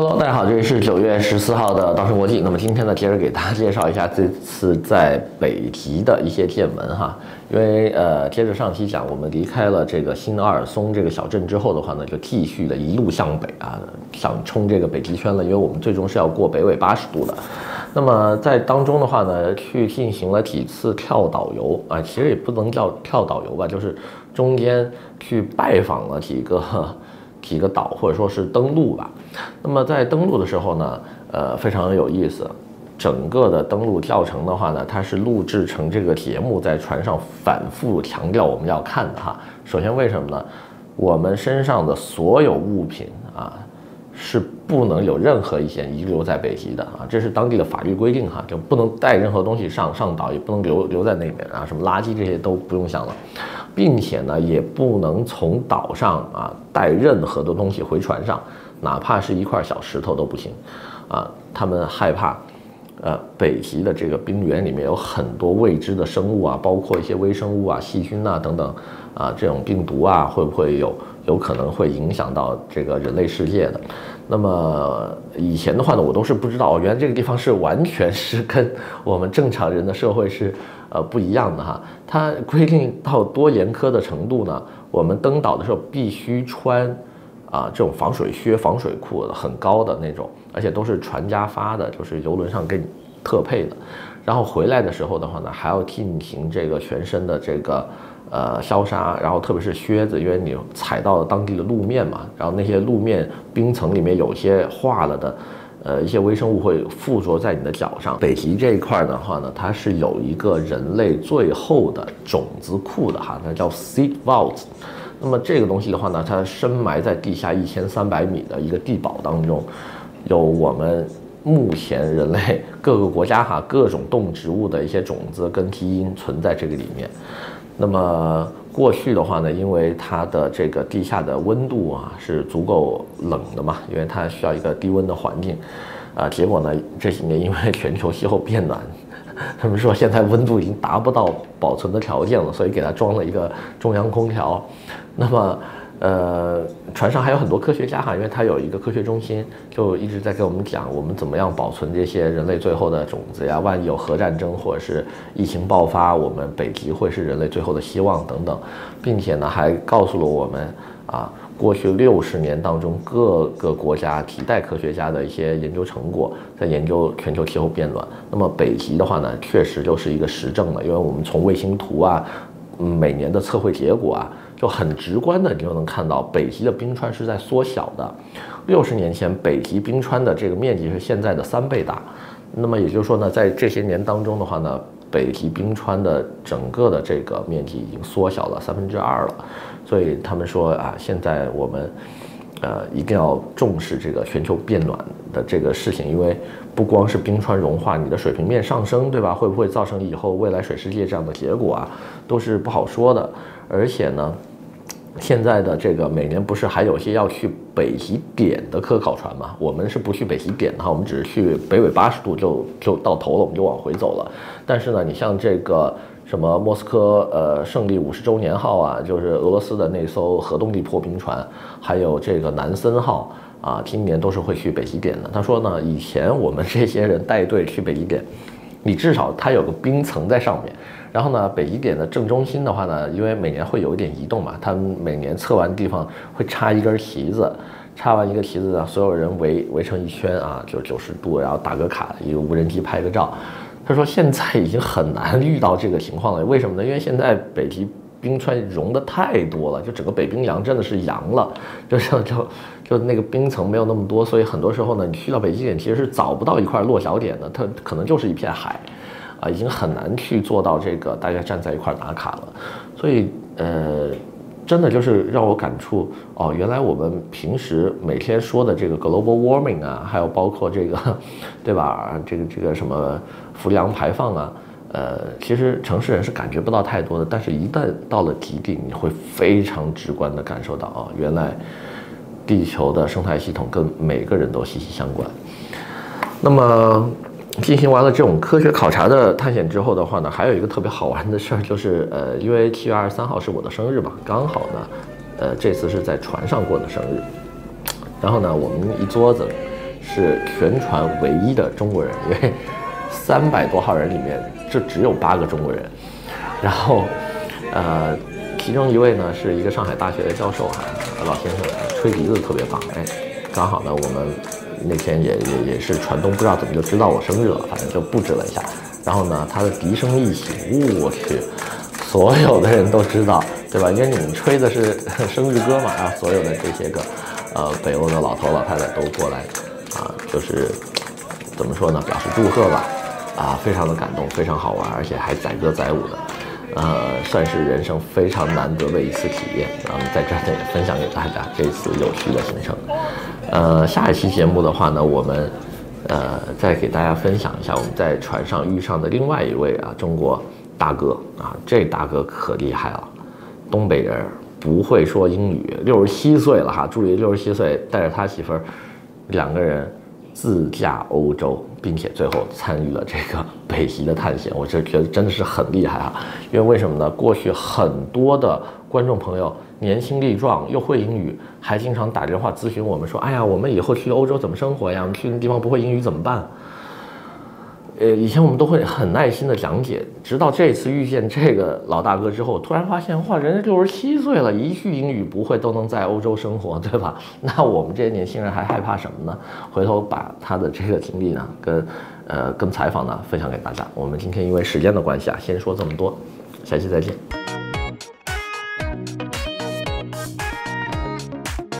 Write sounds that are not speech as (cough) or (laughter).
Hello，大家好，这里是九月十四号的稻盛国际。那么今天呢，接着给大家介绍一下这次在北极的一些见闻哈。因为呃，接着上期讲，我们离开了这个新阿尔松这个小镇之后的话呢，就继续的一路向北啊，想冲这个北极圈了。因为我们最终是要过北纬八十度的。那么在当中的话呢，去进行了几次跳岛游啊，其实也不能叫跳岛游吧，就是中间去拜访了几个。几个岛或者说是登陆吧，那么在登陆的时候呢，呃，非常有意思。整个的登陆教程的话呢，它是录制成这个节目，在船上反复强调我们要看的哈。首先为什么呢？我们身上的所有物品啊，是不能有任何一些遗留在北极的啊，这是当地的法律规定哈，就不能带任何东西上上岛，也不能留留在那边啊，什么垃圾这些都不用想了。并且呢，也不能从岛上啊带任何的东西回船上，哪怕是一块小石头都不行，啊，他们害怕，呃，北极的这个冰原里面有很多未知的生物啊，包括一些微生物啊、细菌啊等等，啊，这种病毒啊会不会有有可能会影响到这个人类世界的？那么以前的话呢，我都是不知道，原来这个地方是完全是跟我们正常人的社会是。呃，不一样的哈，它规定到多严苛的程度呢？我们登岛的时候必须穿啊这种防水靴、防水裤的，很高的那种，而且都是船家发的，就是游轮上给你特配的。然后回来的时候的话呢，还要进行这个全身的这个呃消杀，然后特别是靴子，因为你踩到了当地的路面嘛，然后那些路面冰层里面有些化了的。呃，一些微生物会附着在你的脚上。北极这一块的话呢，它是有一个人类最后的种子库的哈，那叫 Seed Vault。那么这个东西的话呢，它深埋在地下一千三百米的一个地堡当中，有我们目前人类 (laughs) 各个国家哈各种动植物的一些种子跟基因存在这个里面。那么过去的话呢，因为它的这个地下的温度啊是足够冷的嘛，因为它需要一个低温的环境，啊，结果呢这几年因为全球气候变暖，他们说现在温度已经达不到保存的条件了，所以给它装了一个中央空调，那么。呃，船上还有很多科学家哈，因为他有一个科学中心，就一直在给我们讲我们怎么样保存这些人类最后的种子呀。万一有核战争或者是疫情爆发，我们北极会是人类最后的希望等等，并且呢还告诉了我们啊，过去六十年当中各个国家几代科学家的一些研究成果，在研究全球气候变暖。那么北极的话呢，确实就是一个实证了，因为我们从卫星图啊，嗯每年的测绘结果啊。就很直观的，你就能看到北极的冰川是在缩小的。六十年前，北极冰川的这个面积是现在的三倍大。那么也就是说呢，在这些年当中的话呢，北极冰川的整个的这个面积已经缩小了三分之二了。所以他们说啊，现在我们呃一定要重视这个全球变暖的这个事情，因为不光是冰川融化，你的水平面上升，对吧？会不会造成以后未来水世界这样的结果啊，都是不好说的。而且呢。现在的这个每年不是还有些要去北极点的科考船吗？我们是不去北极点的哈，我们只是去北纬八十度就就到头了，我们就往回走了。但是呢，你像这个什么莫斯科呃胜利五十周年号啊，就是俄罗斯的那艘核动力破冰船，还有这个南森号啊，今年都是会去北极点的。他说呢，以前我们这些人带队去北极点，你至少它有个冰层在上面。然后呢，北极点的正中心的话呢，因为每年会有一点移动嘛，他们每年测完地方会插一根旗子，插完一个旗子呢，所有人围围成一圈啊，就九十度，然后打个卡，一个无人机拍个照。他说现在已经很难遇到这个情况了，为什么呢？因为现在北极冰川融的太多了，就整个北冰洋真的是阳了，就像就就那个冰层没有那么多，所以很多时候呢，你去到北极点其实是找不到一块落脚点的，它可能就是一片海。啊，已经很难去做到这个大家站在一块打卡了，所以呃，真的就是让我感触哦，原来我们平时每天说的这个 global warming 啊，还有包括这个，对吧？这个这个什么氟利昂排放啊，呃，其实城市人是感觉不到太多的，但是一旦到了极地，你会非常直观地感受到啊，原来地球的生态系统跟每个人都息息相关。那么。进行完了这种科学考察的探险之后的话呢，还有一个特别好玩的事儿，就是呃，因为七月二十三号是我的生日嘛，刚好呢，呃，这次是在船上过的生日。然后呢，我们一桌子是全船唯一的中国人，因为三百多号人里面就只有八个中国人。然后，呃，其中一位呢是一个上海大学的教授哈，老先生吹笛子特别棒，哎，刚好呢我们那天也也也是传东不知道怎么就知道我生日了，反正就布置了一下。然后呢，他的笛声一起，我去，所有的人都知道，对吧？因为你们吹的是 (laughs) 生日歌嘛，然后所有的这些个，呃，北欧的老头老太太都过来，啊，就是怎么说呢，表示祝贺吧，啊，非常的感动，非常好玩，而且还载歌载舞的，呃，算是人生非常难得的一次体验。然后在这呢也分享给大家这次有趣的行程。呃，下一期节目的话呢，我们。呃，再给大家分享一下我们在船上遇上的另外一位啊，中国大哥啊，这大哥可厉害了，东北人不会说英语，六十七岁了哈，注意六十七岁带着他媳妇儿两个人自驾欧洲，并且最后参与了这个北极的探险，我就觉得真的是很厉害啊，因为为什么呢？过去很多的观众朋友。年轻力壮又会英语，还经常打电话咨询我们说：“哎呀，我们以后去欧洲怎么生活呀？我们去那地方不会英语怎么办？”呃，以前我们都会很耐心的讲解，直到这次遇见这个老大哥之后，突然发现，哇，人家六十七岁了，一句英语不会都能在欧洲生活，对吧？那我们这些年轻人还害怕什么呢？回头把他的这个经历呢，跟呃跟采访呢分享给大家。我们今天因为时间的关系啊，先说这么多，下期再见。